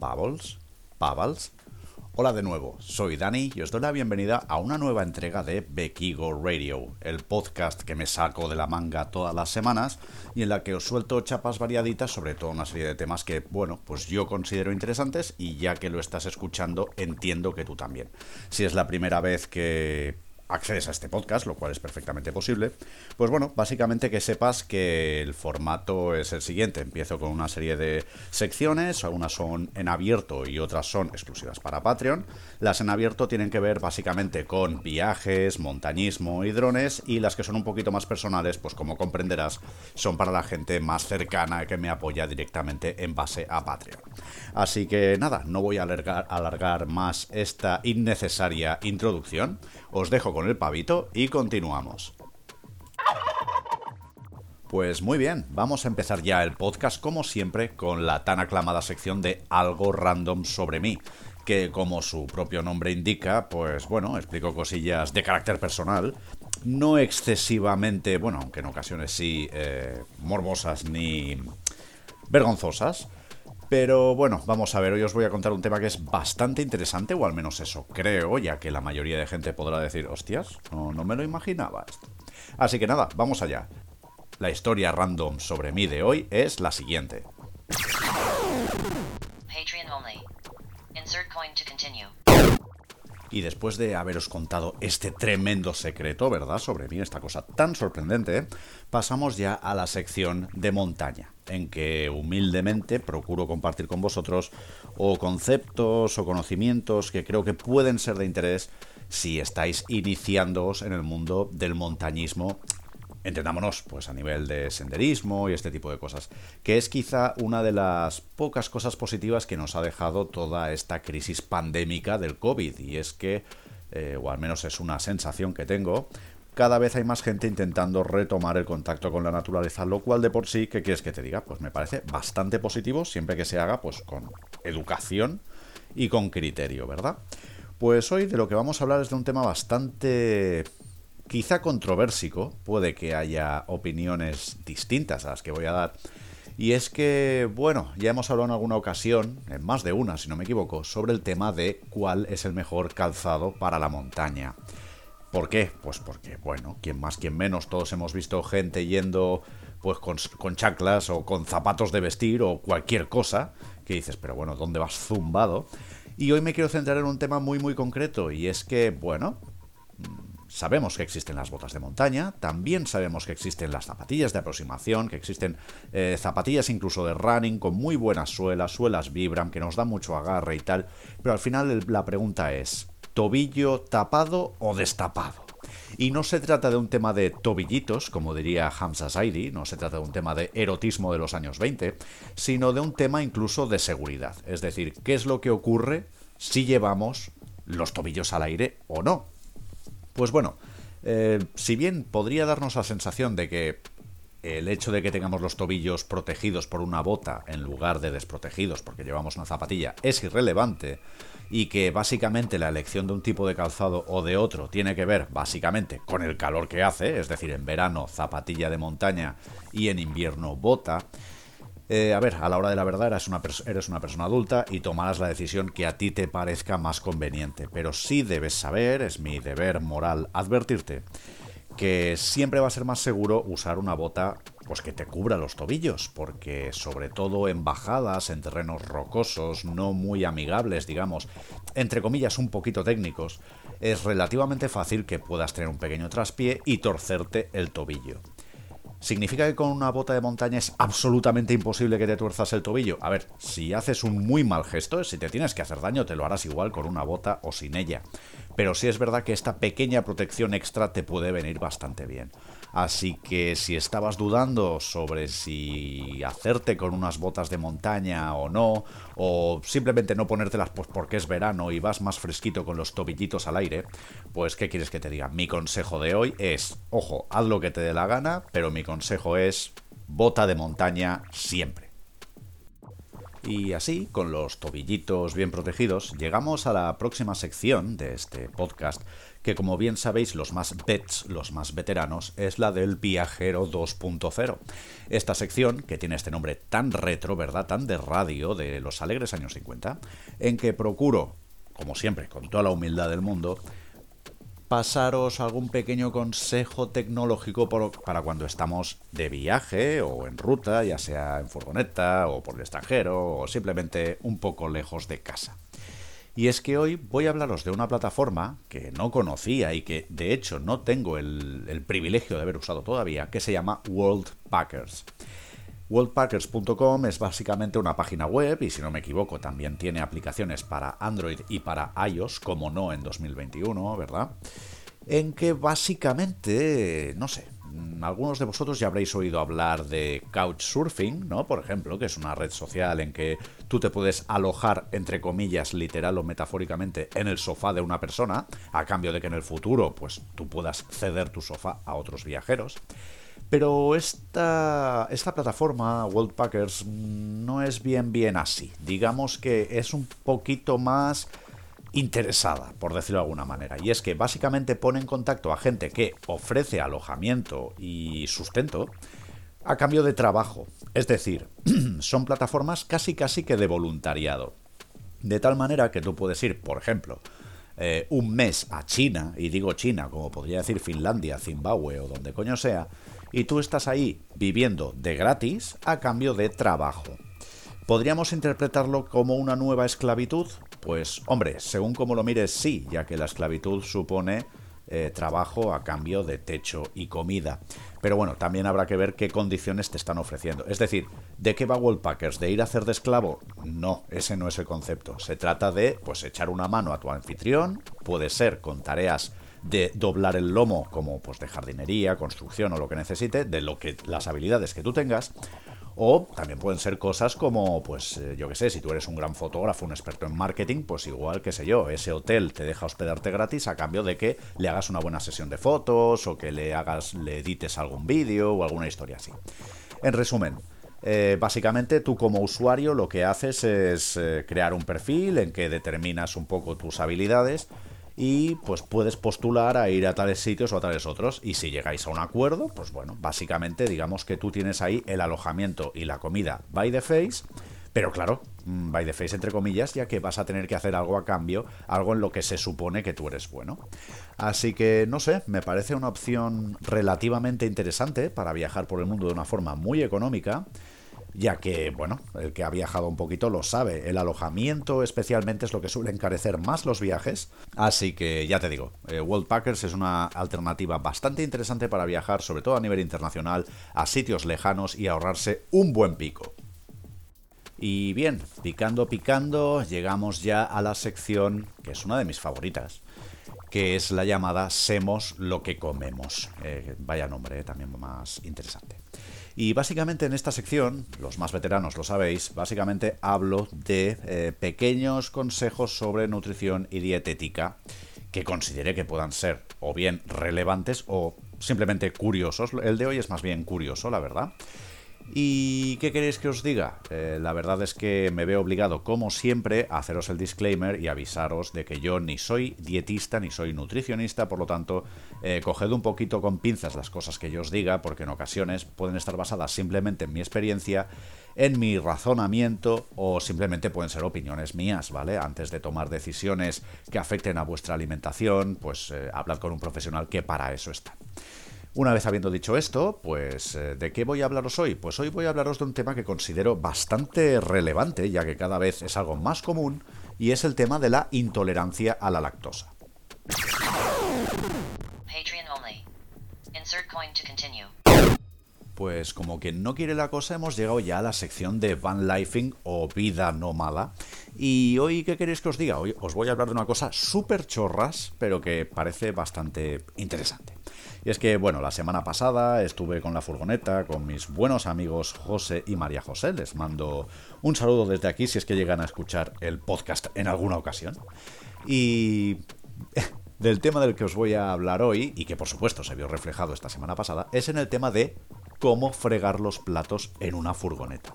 Pavels, Pavals. Hola de nuevo, soy Dani y os doy la bienvenida a una nueva entrega de Bekigo Radio, el podcast que me saco de la manga todas las semanas y en la que os suelto chapas variaditas sobre toda una serie de temas que, bueno, pues yo considero interesantes y ya que lo estás escuchando entiendo que tú también. Si es la primera vez que accedes a este podcast, lo cual es perfectamente posible, pues bueno, básicamente que sepas que el formato es el siguiente. Empiezo con una serie de secciones, algunas son en abierto y otras son exclusivas para Patreon. Las en abierto tienen que ver básicamente con viajes, montañismo y drones, y las que son un poquito más personales, pues como comprenderás, son para la gente más cercana que me apoya directamente en base a Patreon. Así que nada, no voy a alargar, más esta innecesaria introducción. Os dejo con el pavito y continuamos. Pues muy bien, vamos a empezar ya el podcast como siempre con la tan aclamada sección de algo random sobre mí, que como su propio nombre indica, pues bueno, explico cosillas de carácter personal, no excesivamente, bueno, aunque en ocasiones sí, eh, morbosas ni vergonzosas, pero bueno, vamos a ver, hoy os voy a contar un tema que es bastante interesante, o al menos eso creo, ya que la mayoría de gente podrá decir, hostias, no, no me lo imaginaba esto. Así que nada, vamos allá. La historia random sobre mí de hoy es la siguiente. Patreon only. Insert coin to continue. Y después de haberos contado este tremendo secreto, ¿verdad? Sobre mí, esta cosa tan sorprendente, pasamos ya a la sección de montaña, en que humildemente procuro compartir con vosotros o conceptos o conocimientos que creo que pueden ser de interés si estáis iniciándoos en el mundo del montañismo entendámonos, pues a nivel de senderismo y este tipo de cosas, que es quizá una de las pocas cosas positivas que nos ha dejado toda esta crisis pandémica del COVID, y es que, eh, o al menos es una sensación que tengo, cada vez hay más gente intentando retomar el contacto con la naturaleza, lo cual de por sí, ¿qué quieres que te diga? Pues me parece bastante positivo, siempre que se haga pues con educación y con criterio, ¿verdad? Pues hoy de lo que vamos a hablar es de un tema bastante quizá controversico, puede que haya opiniones distintas a las que voy a dar. Y es que, bueno, ya hemos hablado en alguna ocasión, en más de una si no me equivoco, sobre el tema de cuál es el mejor calzado para la montaña. ¿Por qué? Pues porque, bueno, quien más, quien menos, todos hemos visto gente yendo pues con, con chaclas o con zapatos de vestir o cualquier cosa, que dices, pero bueno, ¿dónde vas zumbado? Y hoy me quiero centrar en un tema muy muy concreto y es que, bueno, Sabemos que existen las botas de montaña, también sabemos que existen las zapatillas de aproximación, que existen eh, zapatillas incluso de running con muy buenas suelas, suelas Vibram, que nos dan mucho agarre y tal, pero al final la pregunta es, ¿tobillo tapado o destapado? Y no se trata de un tema de tobillitos, como diría Hamza Zaidi, no se trata de un tema de erotismo de los años 20, sino de un tema incluso de seguridad. Es decir, ¿qué es lo que ocurre si llevamos los tobillos al aire o no? Pues bueno, eh, si bien podría darnos la sensación de que el hecho de que tengamos los tobillos protegidos por una bota en lugar de desprotegidos porque llevamos una zapatilla es irrelevante y que básicamente la elección de un tipo de calzado o de otro tiene que ver básicamente con el calor que hace, es decir, en verano zapatilla de montaña y en invierno bota, eh, a ver, a la hora de la verdad eres una, eres una persona adulta y tomarás la decisión que a ti te parezca más conveniente. Pero sí debes saber, es mi deber moral advertirte, que siempre va a ser más seguro usar una bota pues que te cubra los tobillos, porque sobre todo en bajadas, en terrenos rocosos, no muy amigables, digamos, entre comillas un poquito técnicos, es relativamente fácil que puedas tener un pequeño traspié y torcerte el tobillo. ¿Significa que con una bota de montaña es absolutamente imposible que te tuerzas el tobillo? A ver, si haces un muy mal gesto, si te tienes que hacer daño, te lo harás igual con una bota o sin ella. Pero sí es verdad que esta pequeña protección extra te puede venir bastante bien. Así que si estabas dudando sobre si hacerte con unas botas de montaña o no, o simplemente no ponértelas pues porque es verano y vas más fresquito con los tobillitos al aire, pues ¿qué quieres que te diga? Mi consejo de hoy es, ojo, haz lo que te dé la gana, pero mi consejo es bota de montaña siempre. Y así, con los tobillitos bien protegidos, llegamos a la próxima sección de este podcast, que como bien sabéis los más vets, los más veteranos, es la del viajero 2.0. Esta sección, que tiene este nombre tan retro, ¿verdad? Tan de radio de los alegres años 50, en que procuro, como siempre, con toda la humildad del mundo, pasaros algún pequeño consejo tecnológico para cuando estamos de viaje o en ruta, ya sea en furgoneta o por el extranjero o simplemente un poco lejos de casa. Y es que hoy voy a hablaros de una plataforma que no conocía y que de hecho no tengo el, privilegio de haber usado todavía, que se llama World Packers. WorldPackers.com es básicamente una página web y si no me equivoco también tiene aplicaciones para Android y para iOS, como no en 2021, ¿verdad? En que básicamente, no sé, algunos de vosotros ya habréis oído hablar de Couchsurfing, ¿no? Por ejemplo, que es una red social en que tú te puedes alojar, entre comillas, literal o metafóricamente, en el sofá de una persona, a cambio de que en el futuro, pues tú puedas ceder tu sofá a otros viajeros. Pero esta, esta plataforma, Worldpackers, no es bien bien así. Digamos que es un poquito más interesada, por decirlo de alguna manera. Y es que básicamente pone en contacto a gente que ofrece alojamiento y sustento a cambio de trabajo. Es decir, son plataformas casi casi que de voluntariado. De tal manera que tú puedes ir, por ejemplo, eh, un mes a China, y digo China, como podría decir Finlandia, Zimbabue o donde coño sea, y tú estás ahí viviendo de gratis a cambio de trabajo. ¿Podríamos interpretarlo como una nueva esclavitud? Pues hombre, según como lo mires, sí, ya que la esclavitud supone eh, trabajo a cambio de techo y comida. Pero bueno, también habrá que ver qué condiciones te están ofreciendo. Es decir, ¿de qué va Wallpackers? ¿De ir a hacer de esclavo? No, ese no es el concepto. Se trata de, pues, echar una mano a tu anfitrión, puede ser con tareas de doblar el lomo como pues de jardinería, construcción o lo que necesite, de lo que las habilidades que tú tengas. O también pueden ser cosas como, pues eh, yo que sé, si tú eres un gran fotógrafo, un experto en marketing, pues igual, que sé yo, ese hotel te deja hospedarte gratis a cambio de que le hagas una buena sesión de fotos o que le hagas, le edites algún vídeo o alguna historia así. En resumen, eh, básicamente tú como usuario lo que haces es eh, crear un perfil en que determinas un poco tus habilidades y pues puedes postular a ir a tales sitios o a tales otros. Y si llegáis a un acuerdo, pues bueno, básicamente digamos que tú tienes ahí el alojamiento y la comida by the face, pero claro, mm, by the face entre comillas, ya que vas a tener que hacer algo a cambio, algo en lo que se supone que tú eres bueno. Así que no sé, me parece una opción relativamente interesante para viajar por el mundo de una forma muy económica ya que, bueno, el que ha viajado un poquito lo sabe, el alojamiento especialmente es lo que suele encarecer más los viajes, así que ya te digo, eh, World Packers es una alternativa bastante interesante para viajar, sobre todo a nivel internacional, a sitios lejanos y ahorrarse un buen pico. Y bien, picando, picando, llegamos ya a la sección que es una de mis favoritas, que es la llamada Semos lo que comemos. Eh, vaya nombre, eh, también más interesante. Y básicamente en esta sección, los más veteranos lo sabéis, básicamente hablo de eh, pequeños consejos sobre nutrición y dietética que considere que puedan ser o bien relevantes o simplemente curiosos. El de hoy es más bien curioso, la verdad. ¿Y qué queréis que os diga? Eh, la verdad es que me veo obligado, como siempre, a haceros el disclaimer y avisaros de que yo ni soy dietista ni soy nutricionista, por lo tanto, eh, coged un poquito con pinzas las cosas que yo os diga, porque en ocasiones pueden estar basadas simplemente en mi experiencia, en mi razonamiento o simplemente pueden ser opiniones mías, ¿vale? Antes de tomar decisiones que afecten a vuestra alimentación, pues eh, hablad con un profesional que para eso está. Una vez habiendo dicho esto, pues eh, ¿de qué voy a hablaros hoy? Pues hoy voy a hablaros de un tema que considero bastante relevante, ya que cada vez es algo más común, y es el tema de la intolerancia a la lactosa. Pues como que no quiere la cosa, hemos llegado ya a la sección de van lifing o vida nómada. Y hoy, ¿qué queréis que os diga? Hoy os voy a hablar de una cosa súper chorras, pero que parece bastante interesante. Y es que, bueno, la semana pasada estuve con la furgoneta con mis buenos amigos José y María José. Les mando un saludo desde aquí si es que llegan a escuchar el podcast en alguna ocasión. Y del tema del que os voy a hablar hoy, y que por supuesto se vio reflejado esta semana pasada, es en el tema de cómo fregar los platos en una furgoneta.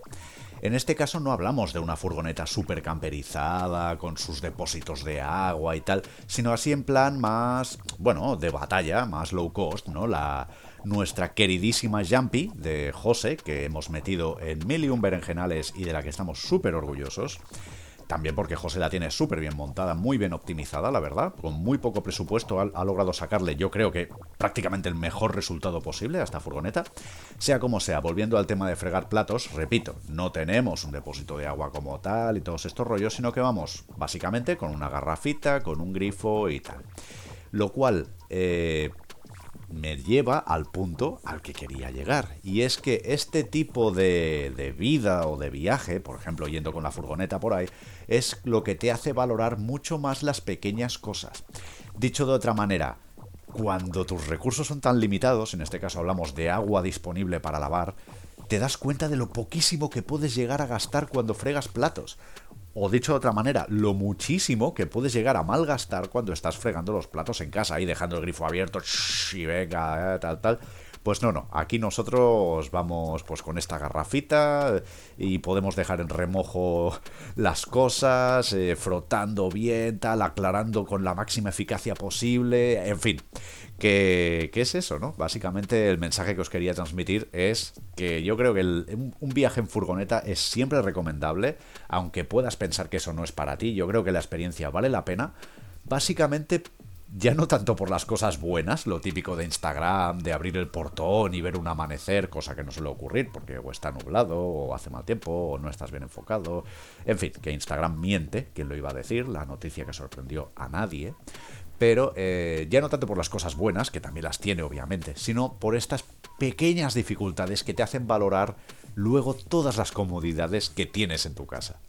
En este caso no hablamos de una furgoneta super camperizada, con sus depósitos de agua y tal, sino así en plan más, bueno, de batalla, más low cost, ¿no? La, nuestra queridísima Jumpy de José, que hemos metido en mil y un berenjenales y de la que estamos súper orgullosos. También porque José la tiene súper bien montada, muy bien optimizada, la verdad. Con muy poco presupuesto ha, logrado sacarle, yo creo que prácticamente el mejor resultado posible a esta furgoneta. Sea como sea, volviendo al tema de fregar platos, repito, no tenemos un depósito de agua como tal y todos estos rollos, sino que vamos básicamente con una garrafita, con un grifo y tal. Lo cual, eh, me lleva al punto al que quería llegar. Y es que este tipo de, de, vida o de viaje, por ejemplo, yendo con la furgoneta por ahí, es lo que te hace valorar mucho más las pequeñas cosas. Dicho de otra manera, cuando tus recursos son tan limitados, en este caso hablamos de agua disponible para lavar, te das cuenta de lo poquísimo que puedes llegar a gastar cuando fregas platos. O dicho de otra manera, lo muchísimo que puedes llegar a malgastar cuando estás fregando los platos en casa y dejando el grifo abierto y venga, eh, tal, tal. Pues no, no, aquí nosotros vamos pues con esta garrafita y podemos dejar en remojo las cosas, eh, frotando bien, tal, aclarando con la máxima eficacia posible, en fin. ¿Qué, es eso, no? Básicamente el mensaje que os quería transmitir es que yo creo que un viaje en furgoneta es siempre recomendable, aunque puedas pensar que eso no es para ti, yo creo que la experiencia vale la pena, básicamente ya no tanto por las cosas buenas, lo típico de Instagram, de abrir el portón y ver un amanecer, cosa que no suele ocurrir porque o está nublado, o hace mal tiempo, o no estás bien enfocado. En fin, que Instagram miente, quien lo iba a decir, la noticia que sorprendió a nadie. Pero eh, ya no tanto por las cosas buenas, que también las tiene obviamente, sino por estas pequeñas dificultades que te hacen valorar luego todas las comodidades que tienes en tu casa.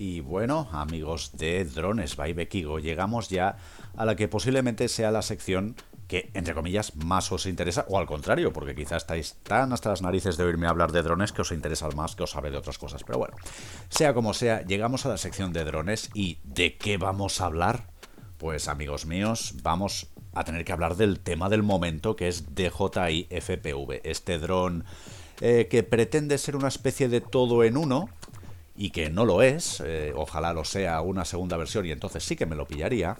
Y bueno, amigos de Drones by Bekigo, llegamos ya a la que posiblemente sea la sección que, entre comillas, más os interesa, o al contrario, porque quizás estáis tan hasta las narices de oírme hablar de drones que os interesa más que os sabe de otras cosas. Pero bueno, sea como sea, llegamos a la sección de drones y ¿de qué vamos a hablar? Pues amigos míos, vamos a tener que hablar del tema del momento que es DJI FPV, este dron eh, que pretende ser una especie de todo en uno, y que no lo es, eh, ojalá lo sea una segunda versión y entonces sí que me lo pillaría,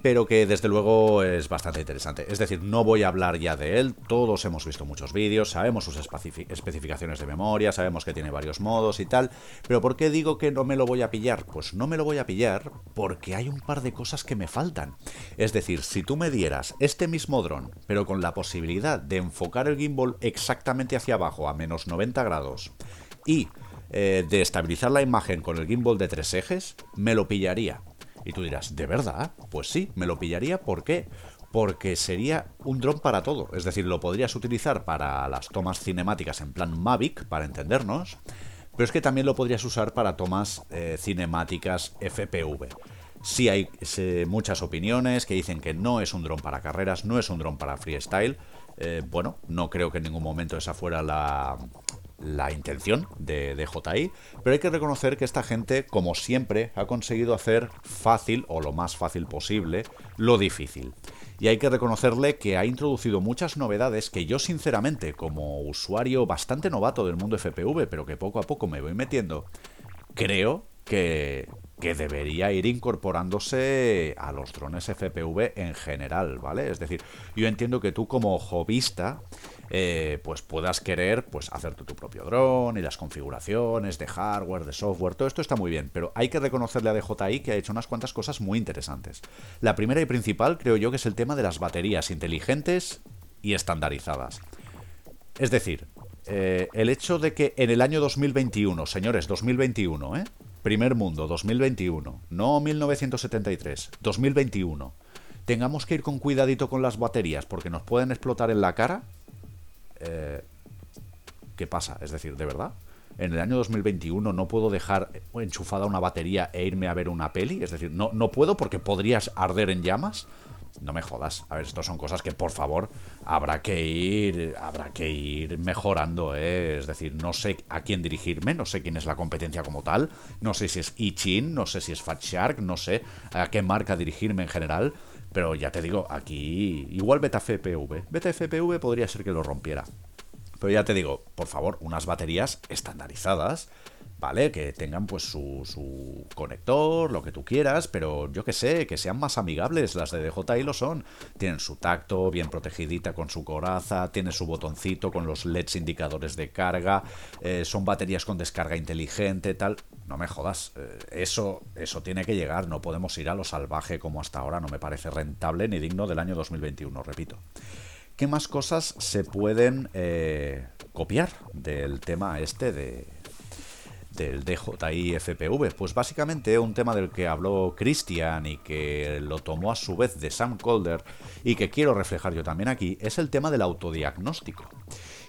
pero que desde luego es bastante interesante. Es decir, no voy a hablar ya de él, todos hemos visto muchos vídeos, sabemos sus especificaciones de memoria, sabemos que tiene varios modos y tal, pero ¿por qué digo que no me lo voy a pillar? Pues no me lo voy a pillar porque hay un par de cosas que me faltan. Es decir, si tú me dieras este mismo dron, pero con la posibilidad de enfocar el gimbal exactamente hacia abajo a menos 90 grados y eh, de estabilizar la imagen con el gimbal de tres ejes, me lo pillaría. Y tú dirás, ¿de verdad? Pues sí, me lo pillaría. ¿Por qué? Porque sería un dron para todo. Es decir, lo podrías utilizar para las tomas cinemáticas en plan Mavic, para entendernos. Pero es que también lo podrías usar para tomas eh, cinemáticas FPV. Sí hay muchas opiniones que dicen que no es un dron para carreras, no es un dron para freestyle. Eh, bueno, no creo que en ningún momento esa fuera la, la intención de, de, JI, pero hay que reconocer que esta gente, como siempre, ha conseguido hacer fácil, o lo más fácil posible, lo difícil. Y hay que reconocerle que ha introducido muchas novedades que yo sinceramente, como usuario bastante novato del mundo FPV, pero que poco a poco me voy metiendo, creo que, que debería ir incorporándose a los drones FPV en general, ¿vale? Es decir, yo entiendo que tú como hobbyista eh, pues puedas querer pues hacerte tu propio dron y las configuraciones de hardware, de software, todo esto está muy bien, pero hay que reconocerle a DJI que ha hecho unas cuantas cosas muy interesantes. La primera y principal creo yo que es el tema de las baterías inteligentes y estandarizadas. Es decir, eh, el hecho de que en el año 2021, señores, 2021, ¿eh? Primer mundo, 2021, no 1973, 2021, tengamos que ir con cuidadito con las baterías porque nos pueden explotar en la cara, eh, ¿qué pasa? Es decir, ¿de verdad? En el año 2021 no puedo dejar enchufada una batería e irme a ver una peli. Es decir, no, no puedo porque podrías arder en llamas. No me jodas. A ver, esto son cosas que por favor habrá que ir, habrá que ir mejorando. ¿eh? Es decir, no sé a quién dirigirme, no sé quién es la competencia como tal, no sé si es Ichin, no sé si es Fat Shark, no sé a qué marca dirigirme en general. Pero ya te digo, aquí igual Beta FPV. Beta FPV podría ser que lo rompiera. Pero ya te digo, por favor, unas baterías estandarizadas ¿vale? Que tengan pues su, su, conector, lo que tú quieras, pero yo que sé, que sean más amigables. Las de DJI lo son. Tienen su tacto, bien protegidita con su coraza, tiene su botoncito con los LEDs indicadores de carga, eh, son baterías con descarga inteligente, tal. No me jodas, eh, eso, eso tiene que llegar, no podemos ir a lo salvaje como hasta ahora, no me parece rentable ni digno del año 2021, repito. ¿Qué más cosas se pueden eh, copiar del tema este de, del DJI FPV? Pues básicamente un tema del que habló Christian y que lo tomó a su vez de Sam Calder y que quiero reflejar yo también aquí, es el tema del autodiagnóstico.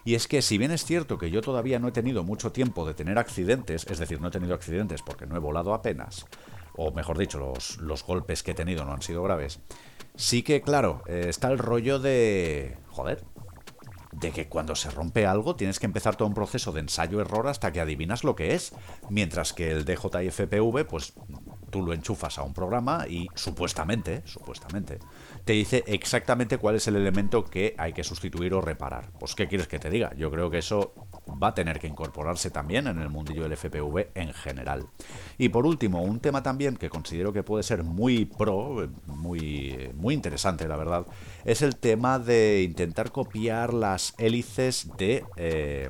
Y es que si bien es cierto que yo todavía no he tenido mucho tiempo de tener accidentes, es decir, no he tenido accidentes porque no he volado apenas, o mejor dicho, los, los golpes que he tenido no han sido graves, sí que, claro, eh, está el rollo de... Joder, de que cuando se rompe algo tienes que empezar todo un proceso de ensayo-error hasta que adivinas lo que es, mientras que el DJI FPV, pues tú lo enchufas a un programa y supuestamente, supuestamente, te dice exactamente cuál es el elemento que hay que sustituir o reparar. Pues, ¿qué quieres que te diga? Yo creo que eso va a tener que incorporarse también en el mundillo del FPV en general. Y por último, un tema también que considero que puede ser muy pro, muy, muy interesante, la verdad, es el tema de intentar copiar las hélices de... Eh,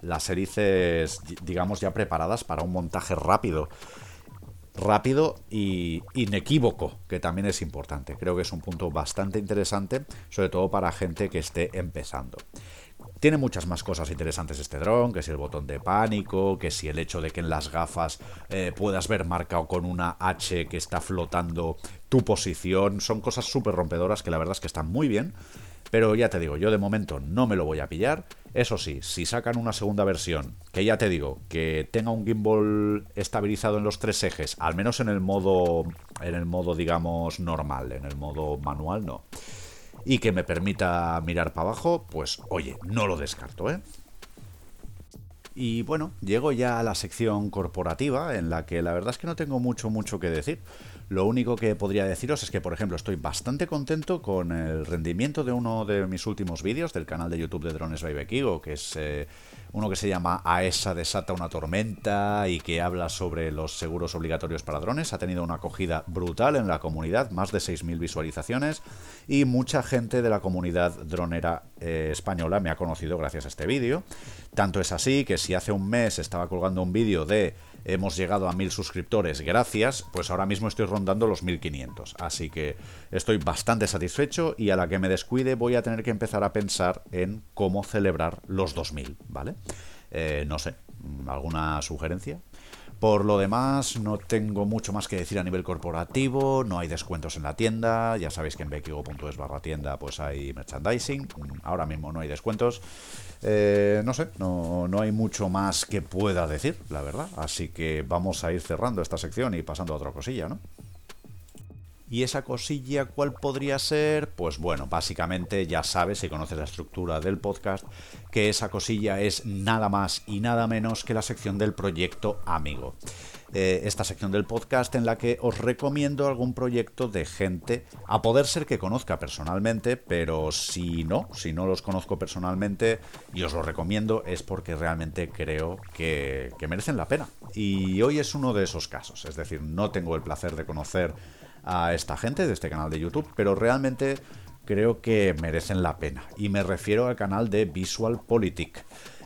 las hélices, digamos, ya preparadas para un montaje rápido rápido y inequívoco, que también es importante. Creo que es un punto bastante interesante, sobre todo para gente que esté empezando. Tiene muchas más cosas interesantes este dron, que si el botón de pánico, que si el hecho de que en las gafas eh, puedas ver marcado con una H que está flotando tu posición. Son cosas súper rompedoras que la verdad es que están muy bien. Pero ya te digo, yo de momento no me lo voy a pillar. Eso sí, si sacan una segunda versión, que ya te digo, que tenga un gimbal estabilizado en los tres ejes, al menos en el modo, en el modo digamos normal, en el modo manual no, y que me permita mirar para abajo, pues oye, no lo descarto, ¿eh? Y bueno, llego ya a la sección corporativa, en la que la verdad es que no tengo mucho, mucho que decir. Lo único que podría deciros es que, por ejemplo, estoy bastante contento con el rendimiento de uno de mis últimos vídeos del canal de YouTube de Drones by Bekigo, que es eh, uno que se llama AESA desata una tormenta y que habla sobre los seguros obligatorios para drones. Ha tenido una acogida brutal en la comunidad, más de 6.000 visualizaciones y mucha gente de la comunidad dronera eh, española me ha conocido gracias a este vídeo. Tanto es así que si hace un mes estaba colgando un vídeo de hemos llegado a mil suscriptores, gracias, pues ahora mismo estoy rondando los 1500. Así que estoy bastante satisfecho y a la que me descuide voy a tener que empezar a pensar en cómo celebrar los 2000, ¿vale? Eh, no sé, ¿alguna sugerencia? Por lo demás, no tengo mucho más que decir a nivel corporativo, no hay descuentos en la tienda, ya sabéis que en bekigo.es barra tienda pues hay merchandising, ahora mismo no hay descuentos. Eh, no sé, no, no hay mucho más que pueda decir, la verdad, así que vamos a ir cerrando esta sección y pasando a otra cosilla, ¿no? ¿Y esa cosilla cuál podría ser? Pues bueno, básicamente ya sabes, si conoces la estructura del podcast, que esa cosilla es nada más y nada menos que la sección del proyecto amigo. Eh, esta sección del podcast en la que os recomiendo algún proyecto de gente, a poder ser que conozca personalmente, pero si no, si no los conozco personalmente y os lo recomiendo es porque realmente creo que, que merecen la pena. Y hoy es uno de esos casos, es decir, no tengo el placer de conocer a esta gente de este canal de YouTube, pero realmente creo que merecen la pena. Y me refiero al canal de Visual Politic.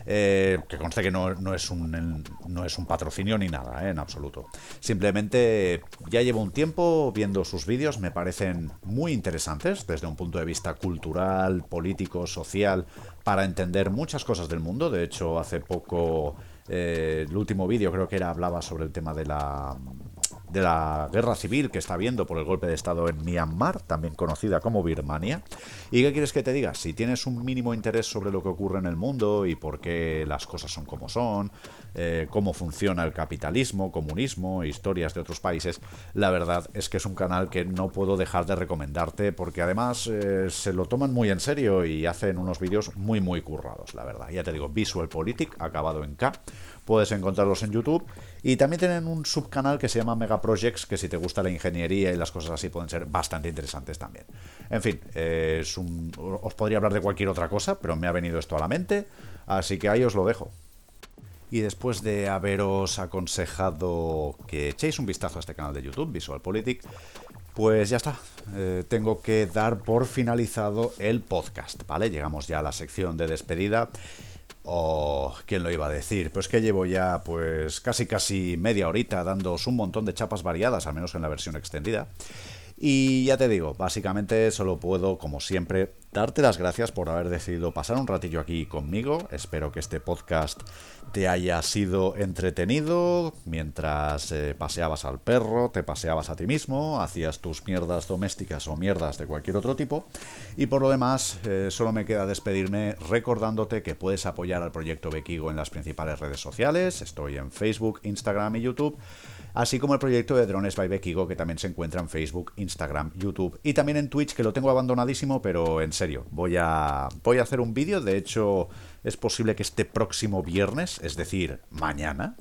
Eh, que conste que no, es un, no es un patrocinio ni nada, eh, en absoluto. Simplemente ya llevo un tiempo viendo sus vídeos, me parecen muy interesantes desde un punto de vista cultural, político, social, para entender muchas cosas del mundo. De hecho, hace poco, eh, el último vídeo creo que era, hablaba sobre el tema de la de la guerra civil que está habiendo por el golpe de Estado en Myanmar, también conocida como Birmania. ¿Y qué quieres que te diga? Si tienes un mínimo interés sobre lo que ocurre en el mundo y por qué las cosas son como son, eh, cómo funciona el capitalismo, comunismo, historias de otros países, la verdad es que es un canal que no puedo dejar de recomendarte porque además eh, se lo toman muy en serio y hacen unos vídeos muy muy currados, la verdad. Ya te digo, Visual Politic, acabado en K puedes encontrarlos en YouTube. Y también tienen un subcanal que se llama Mega Projects, que si te gusta la ingeniería y las cosas así pueden ser bastante interesantes también. En fin, eh, es un- os podría hablar de cualquier otra cosa, pero me ha venido esto a la mente, así que ahí os lo dejo. Y después de haberos aconsejado que echéis un vistazo a este canal de YouTube, VisualPolitik, pues ya está. Eh, tengo que dar por finalizado el podcast, ¿vale? Llegamos ya a la sección de despedida. Oh, ¿quién lo iba a decir? Pues que llevo ya pues casi casi media horita dándoos un montón de chapas variadas, al menos en la versión extendida. Y ya te digo, básicamente solo puedo, como siempre, darte las gracias por haber decidido pasar un ratillo aquí conmigo. Espero que este podcast te haya sido entretenido mientras eh, paseabas al perro, te paseabas a ti mismo, hacías tus mierdas domésticas o mierdas de cualquier otro tipo. Y por lo demás, eh, solo me queda despedirme recordándote que puedes apoyar al proyecto Bekigo en las principales redes sociales. Estoy en Facebook, Instagram y YouTube así como el proyecto de Drones by Bekigo, que también se encuentra en Facebook, Instagram, YouTube y también en Twitch, que lo tengo abandonadísimo, pero en serio, voy a, voy a hacer un vídeo, de hecho es posible que este próximo viernes, es decir, mañana,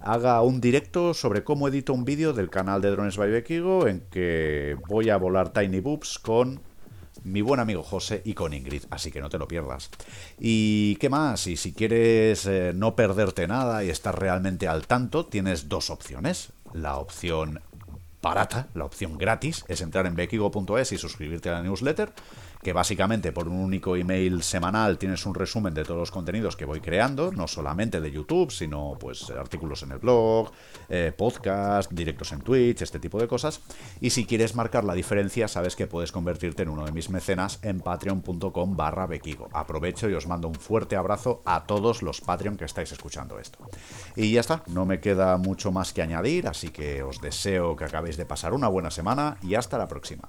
haga un directo sobre cómo edito un vídeo del canal de Drones by Bekigo, en que voy a volar Tiny Boobs con mi buen amigo José y con Ingrid, así que no te lo pierdas. ¿Y qué más? Y si quieres eh, no perderte nada y estar realmente al tanto, tienes dos opciones. La opción barata, la opción gratis, es entrar en bekigo.es y suscribirte a la newsletter, que básicamente por un único email semanal tienes un resumen de todos los contenidos que voy creando, no solamente de YouTube, sino pues artículos en el blog, eh, podcast, directos en Twitch, este tipo de cosas. Y si quieres marcar la diferencia, sabes que puedes convertirte en uno de mis mecenas en patreon.com barra bekigo. Aprovecho y os mando un fuerte abrazo a todos los Patreon que estáis escuchando esto. Y ya está, no me queda mucho más que añadir, así que os deseo que acabéis de pasar una buena semana y hasta la próxima.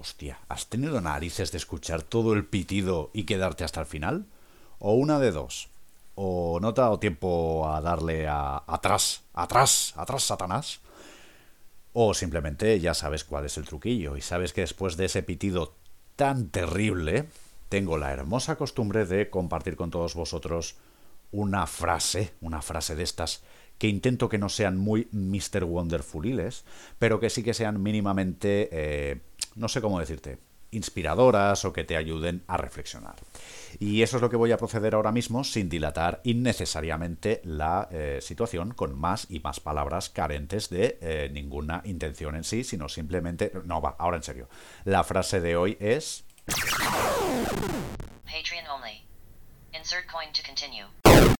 Hostia, ¿has tenido narices de escuchar todo el pitido y quedarte hasta el final? ¿O una de dos? ¿O no te ha dado tiempo a darle a atrás, atrás, atrás, Satanás? O simplemente ya sabes cuál es el truquillo y sabes que después de ese pitido tan terrible, tengo la hermosa costumbre de compartir con todos vosotros una frase, una frase de estas que intento que no sean muy Mr. Wonderfuliles, pero que sí que sean mínimamente, eh, no sé cómo decirte, inspiradoras o que te ayuden a reflexionar. Y eso es lo que voy a proceder ahora mismo sin dilatar innecesariamente la eh, situación con más y más palabras carentes de eh, ninguna intención en sí, sino simplemente... No, va, ahora en serio. La frase de hoy es... Patreon only. Insert coin to continue.